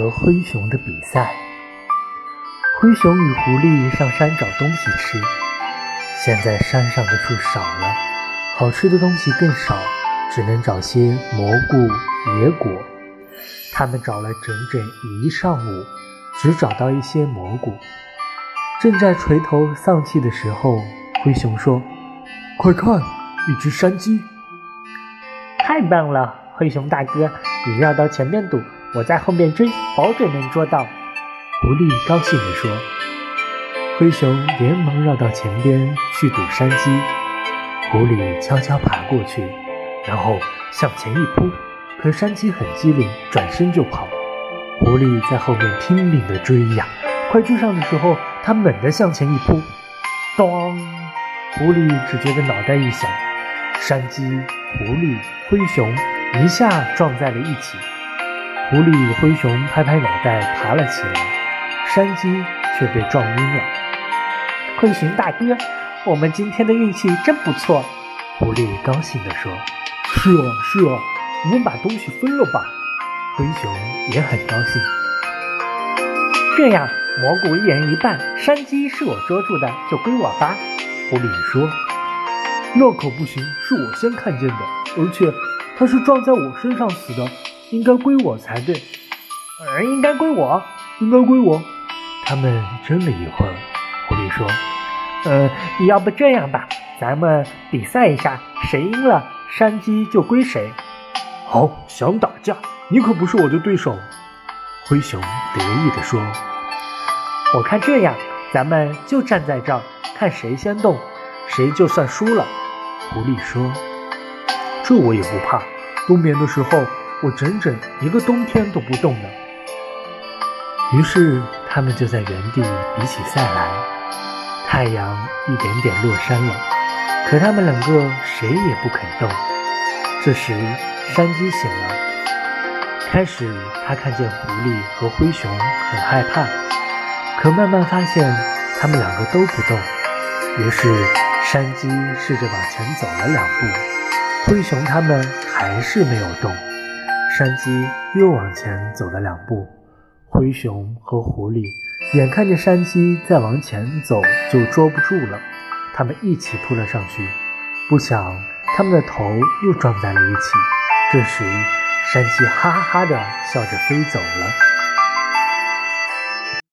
和灰熊的比赛。灰熊与狐狸上山找东西吃，现在山上的树少了，好吃的东西更少，只能找些蘑菇、野果。他们找了整整一上午，只找到一些蘑菇。正在垂头丧气的时候，灰熊说：“快看，一只山鸡！”太棒了，灰熊大哥，你绕到前面堵，我在后面追，保准能捉到。狐狸高兴地说。灰熊连忙绕到前边去堵山鸡，狐狸悄悄爬过去，然后向前一扑，可山鸡很机灵，转身就跑。狐狸在后面拼命地追呀，快追上的时候，它猛地向前一扑，咚！狐狸只觉得脑袋一响，山鸡、狐狸。灰熊一下撞在了一起，狐狸与灰熊拍拍脑袋爬了起来，山鸡却被撞晕了。灰熊大哥，我们今天的运气真不错。狐狸高兴地说：“是哦，是哦，我们把东西分了吧。”灰熊也很高兴。这样，蘑菇一人一半，山鸡是我捉住的，就归我吧。狐狸说：“那可不行，是我先看见的。”而且它是撞在我身上死的，应该归我才对。而，应该归我，应该归我。他们争了一会儿，狐狸说：“呃，要不这样吧，咱们比赛一下，谁赢了，山鸡就归谁。”好，想打架？你可不是我的对手。”灰熊得意地说。“我看这样，咱们就站在这儿，看谁先动，谁就算输了。”狐狸说。这我也不怕，冬眠的时候我整整一个冬天都不动呢。于是他们就在原地比起赛来。太阳一点点落山了，可他们两个谁也不肯动。这时山鸡醒了，开始他看见狐狸和灰熊很害怕，可慢慢发现他们两个都不动。于是山鸡试着往前走了两步。灰熊他们还是没有动，山鸡又往前走了两步，灰熊和狐狸眼看着山鸡再往前走就捉不住了，他们一起扑了上去，不想他们的头又撞在了一起。这时，山鸡哈哈的笑着飞走了。